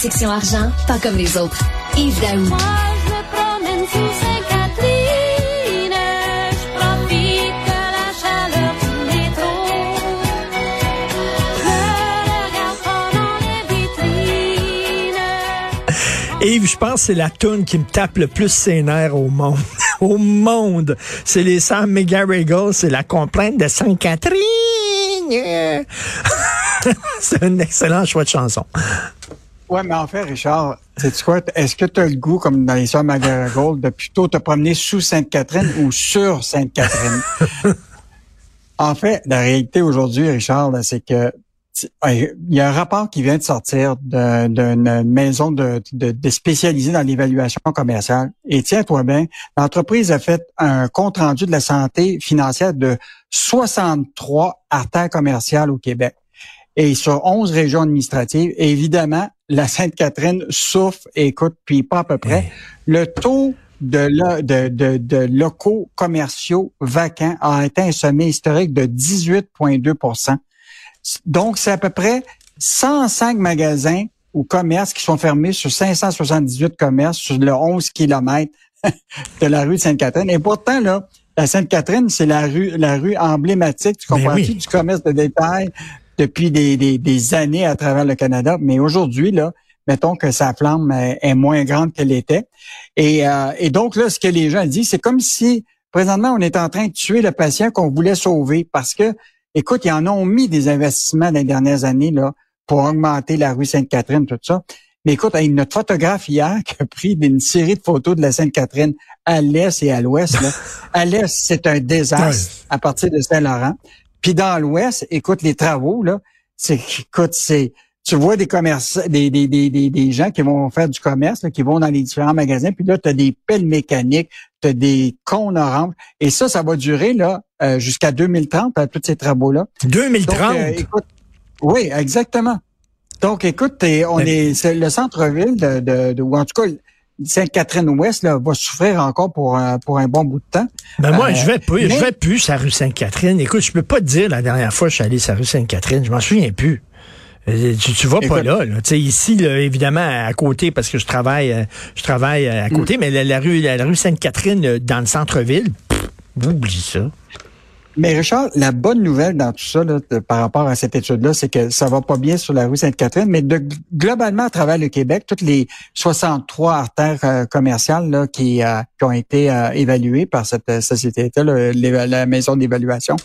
Section argent, pas comme les autres. Yves Daou. Moi, je me promène sous Sainte-Catherine. Je profite de la chaleur du métro. Je regarde pendant les vitrines. Yves, je pense que c'est la toune qui me tape le plus ses nerfs au monde. au monde. C'est les Sam McGarrigle, c'est la complainte de Sainte-Catherine. c'est un excellent choix de chanson. Ouais, mais en fait, Richard, c'est quoi? Est-ce que tu as le goût, comme dans les Sœurs McGarrigle, de plutôt te promener sous Sainte-Catherine ou sur Sainte-Catherine? en fait, la réalité aujourd'hui, Richard, c'est que il y a un rapport qui vient de sortir d'une maison de, de, de spécialisée dans l'évaluation commerciale. Et tiens-toi bien, l'entreprise a fait un compte rendu de la santé financière de 63 artères commerciales au Québec et sur 11 régions administratives. Et évidemment, la Sainte-Catherine souffre, écoute, puis pas à peu près. Le taux de, lo- de, de, de locaux commerciaux vacants a atteint un sommet historique de 18,2% Donc, c'est à peu près 105 magasins ou commerces qui sont fermés sur 578 commerces sur le 11 kilomètres de la rue de Sainte-Catherine. Et pourtant, là, la Sainte-Catherine, c'est la rue, la rue emblématique, tu Ben comprends oui. du commerce de détail depuis des, des, des années à travers le Canada. Mais aujourd'hui, là, mettons que sa flamme est, est moins grande qu'elle était. Et, euh, et donc, là, ce que les gens disent, c'est comme si, présentement, on est en train de tuer le patient qu'on voulait sauver parce que, écoute, ils en ont mis des investissements dans les dernières années, là, pour augmenter la rue Sainte-Catherine, tout ça. Mais écoute, hey, notre photographe hier qui a pris une série de photos de la Sainte-Catherine à l'est et à l'ouest. à l'est, c'est un désastre à partir de Saint-Laurent. Puis dans l'ouest, écoute, les travaux, là, c'est écoute, c'est tu vois des commerçants, des, des, des, des, des gens qui vont faire du commerce, là, qui vont dans les différents magasins, puis là, tu as des pelles mécaniques, tu as des cônes oranges. Et ça, ça va durer là euh, jusqu'à 2030, à tous ces travaux-là. 2030. Donc, euh, écoute, oui, exactement. Donc, écoute, on Mais- est, c'est le centre-ville de, de, de- ou en tout cas, Sainte-Catherine-Ouest va souffrir encore pour un, pour un bon bout de temps. Ben moi, Euh, je vais plus, je vais plus la rue Sainte-Catherine. Écoute, je peux pas te dire la dernière fois que je suis allé la rue Sainte-Catherine. Je m'en souviens plus. Euh, Tu, tu vas pas là, là. Ici, là, évidemment, à côté, parce que je travaille, euh, je travaille euh, à côté, Mm. mais la, la rue, la, rue Sainte-Catherine, euh, dans le centre-ville, oublie ça. Mais Richard, la bonne nouvelle dans tout ça, par rapport à cette étude-là, c'est que ça va pas bien sur la rue Sainte-Catherine, mais globalement à travers le Québec, toutes les 63 artères euh, commerciales euh, qui ont été euh, évaluées par cette société-là, la maison d'évaluation,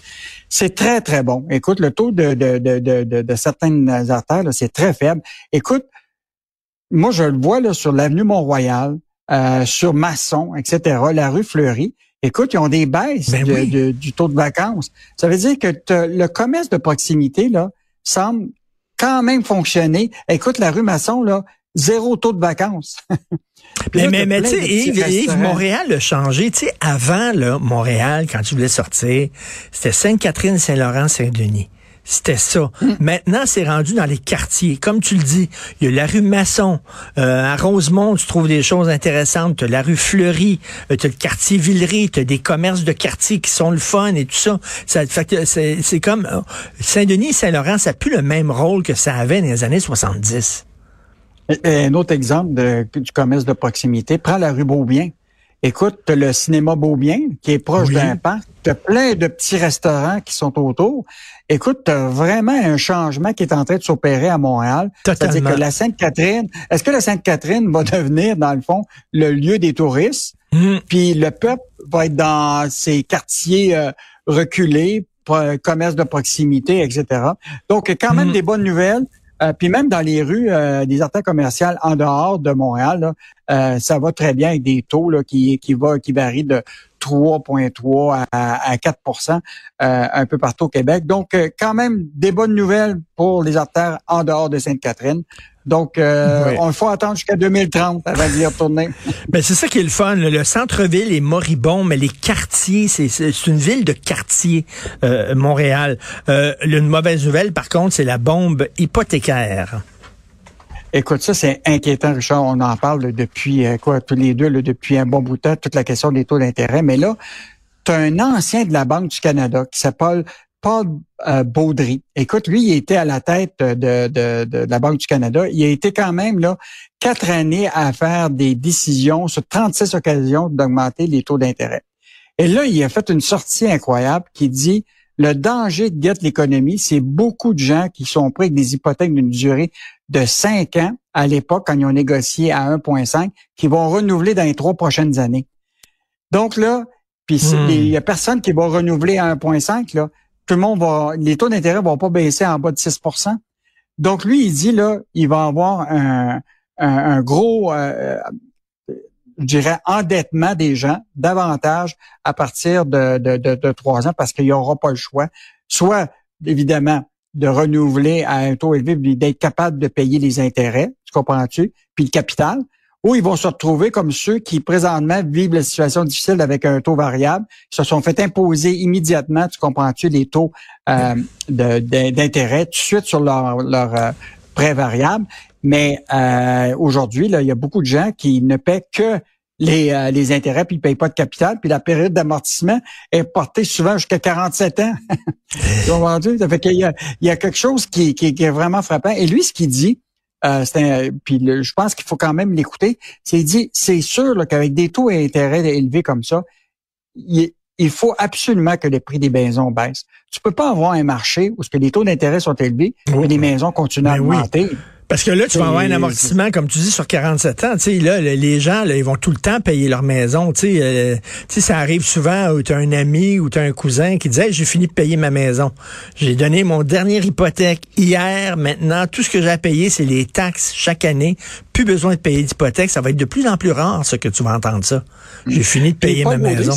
c'est très, très bon. Écoute, le taux de, certaines artères, c'est très faible. Écoute, moi, je le vois sur l'avenue Mont-Royal, sur Masson, etc., la rue Fleury. Écoute, ils ont des baisses Ben de- oui. de- du taux de vacances. Ça veut dire que le commerce de proximité là semble quand même fonctionner. Écoute, la rue Masson, là, zéro taux de vacances. Mais, là, mais, tu sais, Yves, Yves. Montréal a changé. Tu sais, avant, là, Montréal, quand tu voulais sortir, c'était Sainte-Catherine, Saint-Laurent, Saint-Denis. C'était ça. Maintenant, c'est rendu dans les quartiers. Comme tu le dis, il y a la rue Masson. Euh, à Rosemont, tu trouves des choses intéressantes. Tu la rue Fleury. Euh, le quartier Villeray. Tu des commerces de quartier qui sont le fun et tout ça. ça c'est comme... euh, Saint-Denis et Saint-Laurent, ça n'a plus le même rôle que ça avait dans les années 70. Et- et Un autre exemple de- du commerce de proximité, prends la rue Beaubien. Écoute, le cinéma Beaubien qui est proche Oui. d'un parc. T'as plein de petits restaurants qui sont autour. Écoute, t'as vraiment un changement qui est en train de s'opérer à Montréal. C'est-à-dire que la Sainte-Catherine, est-ce que la Sainte-Catherine va devenir, dans le fond, le lieu des touristes? Hum. Puis le peuple va être dans ces quartiers euh, reculés, commerce de proximité, etc. Donc, quand même Mm. des bonnes nouvelles. Euh, puis même dans les rues euh, des artères commerciales en dehors de Montréal, euh, ça va très bien avec des taux qui, qui, qui varient de 3,3 à, à 4% euh, un peu partout au Québec. Donc, euh, quand même des bonnes nouvelles pour les artères en dehors de Sainte-Catherine. Donc, euh, Oui. on faut attendre jusqu'à 2030 avant d'y retourner. Ben, c'est ça qui est le fun. Le centre-ville est moribond, mais les quartiers, c'est, une ville de quartier, euh, Montréal. Euh, une mauvaise nouvelle, par contre, c'est la bombe hypothécaire. Écoute, ça, c'est inquiétant, Richard. On en parle depuis, euh, quoi, tous les deux, depuis un bon bout de temps, toute la question des taux d'intérêt. Mais là, tu as un ancien de la Banque du Canada qui s'appelle Paul euh, Baudry. Écoute, lui, il était à la tête de, de, de, la Banque du Canada. Il a été quand même là quatre années à faire des décisions sur 36 occasions d'augmenter les taux d'intérêt. Et là, il a fait une sortie incroyable qui dit le danger de guette l'économie, c'est beaucoup de gens qui sont pris avec des hypothèques d'une durée de 5 ans à l'époque quand ils ont négocié à 1,5 qui vont renouveler dans les trois prochaines années. Donc là, puis hmm. il y a personne qui va renouveler à 1,5 là. Tout le monde va, les taux d'intérêt vont pas baisser en bas de 6% Donc lui, il dit là, il va avoir un, un, gros, euh, je dirais, endettement des gens davantage à partir de, trois ans parce qu'il n'y aura pas le choix. Soit, évidemment, de renouveler à un taux élevé, d'être capable de payer les intérêts, tu comprends-tu, puis le capital, ou ils vont se retrouver comme ceux qui présentement vivent la situation difficile avec un taux variable, se sont fait imposer immédiatement, tu comprends-tu, les taux euh, d'intérêt tout de suite sur leur, leur euh, prêt variable. Mais euh, aujourd'hui, là, il y a beaucoup de gens qui ne paient que les, euh, les intérêts, puis ils ne payent pas de capital, puis la période d'amortissement est portée souvent jusqu'à 47 ans. ça fait qu'il y a, il y a quelque chose qui, qui, est vraiment frappant. Et lui, ce qu'il dit, euh, un, puis je pense qu'il faut quand même l'écouter, c'est il dit, c'est sûr qu'avec des taux d'intérêt élevés comme ça, il, il faut absolument que les prix des maisons baissent. Tu peux pas avoir un marché où ce que les taux d'intérêt sont élevés, mais les maisons continuent à augmenter. Parce que là, tu vas avoir un amortissement, comme tu dis, sur 47 ans. Tu sais, là, les gens, là, ils vont tout le temps payer leur maison. Tu sais, euh, ça arrive souvent où tu as un ami ou tu as un cousin qui dit j'ai fini de payer ma maison. J'ai donné mon dernier hypothèque hier. Maintenant, tout ce que j'ai à payer, c'est les taxes chaque année. Plus besoin de payer d'hypothèque. Ça va être de plus en plus rare, ce que tu vas entendre ça. J'ai fini de payer ma maison.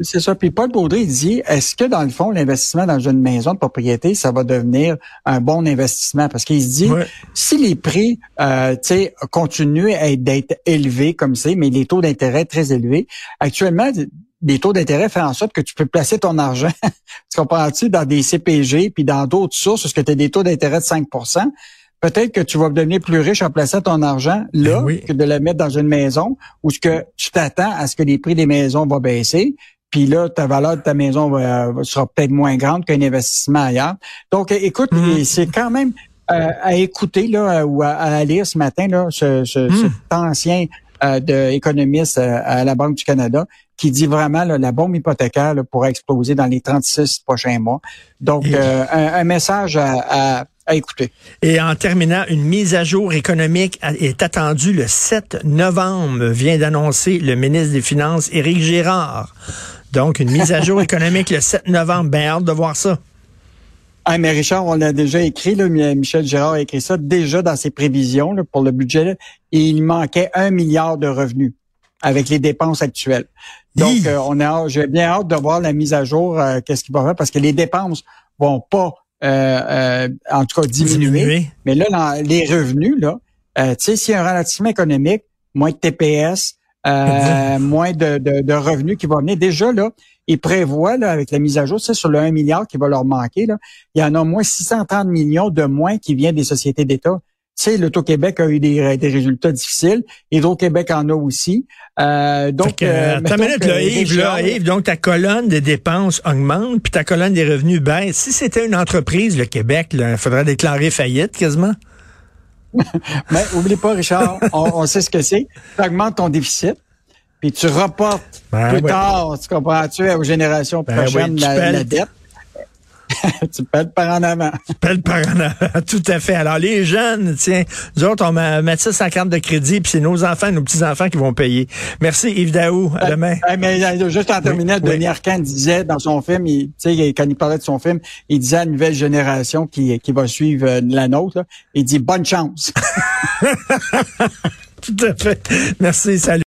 C'est ça. Puis Paul Baudry dit, est-ce que dans le fond, l'investissement dans une maison de propriété, ça va devenir un bon investissement? Parce qu'il se dit, si les prix euh, continuent à être élevés comme c'est, mais les taux d'intérêt très élevés, actuellement, les taux d'intérêt font en sorte que tu peux placer ton argent, tu comprends-tu, dans des CPG, puis dans d'autres sources, parce que tu as des taux d'intérêt de 5% peut-être que tu vas devenir plus riche en plaçant ton argent là ben que de le mettre dans une maison où ce que tu t'attends à ce que les prix des maisons vont baisser puis là, ta valeur de ta maison sera peut-être moins grande qu'un investissement ailleurs. Donc, écoute, mhm. c'est quand même euh, à écouter là ou à, lire ce matin là, ce, ce, mhm. cet ancien euh, de économiste euh, à la Banque du Canada qui dit vraiment là, la bombe hypothécaire là, pourrait exploser dans les 36 prochains mois. Donc, euh, un, message à, à écouter. Et en terminant, une mise à jour économique est attendue le 7 novembre, vient d'annoncer le ministre des Finances, Éric Girard. Donc, une mise à jour économique le 7 novembre. Bien hâte de voir ça. Ah, mais Richard, on l'a déjà écrit, là, Michel Gérard a écrit ça déjà dans ses prévisions pour le budget, et il manquait un milliard de revenus avec les dépenses actuelles. Donc, euh, on a, j'ai bien hâte de voir la mise à jour, euh, qu'est-ce qu'il va faire, parce que les dépenses vont pas, euh, en tout cas, diminuer. Mais là, les revenus, là, tu sais, s'il y a un ralentissement économique, moins de TPS, euh, moins de, de, revenus qui vont venir. Déjà, là, ils prévoient, là, avec la mise à jour, c'est sur le 1 milliard qui va leur manquer, là, il y en a au moins 630 millions de moins qui viennent des sociétés d'État. Tu sais, l'Auto-Québec a eu des, des, résultats difficiles. Hydro-Québec en a aussi. Euh, donc, euh, minute, là, Yves, là, Yves, donc ta colonne des dépenses augmente, puis ta colonne des revenus baisse. Si c'était une entreprise, le Québec, il faudrait déclarer faillite quasiment. Mais oublie pas, Richard, on, sait ce que c'est. Tu augmentes ton déficit, puis tu reportes ben plus tard, tu comprends-tu, aux générations ben prochaines la, dette? tu pèles par en avant. Tu pèles par en avant, tout à fait. Alors, les jeunes, tiens, nous autres, on met ça sa carte de crédit, puis c'est nos enfants, nos petits-enfants qui vont payer. Merci, Yves Daou. À demain. mais, euh, juste en terminant, Denis Arcand disait dans son film, il, quand il parlait de son film, il disait à la nouvelle génération qui, qui va suivre euh, la nôtre, il dit bonne chance. tout à fait. Merci, salut.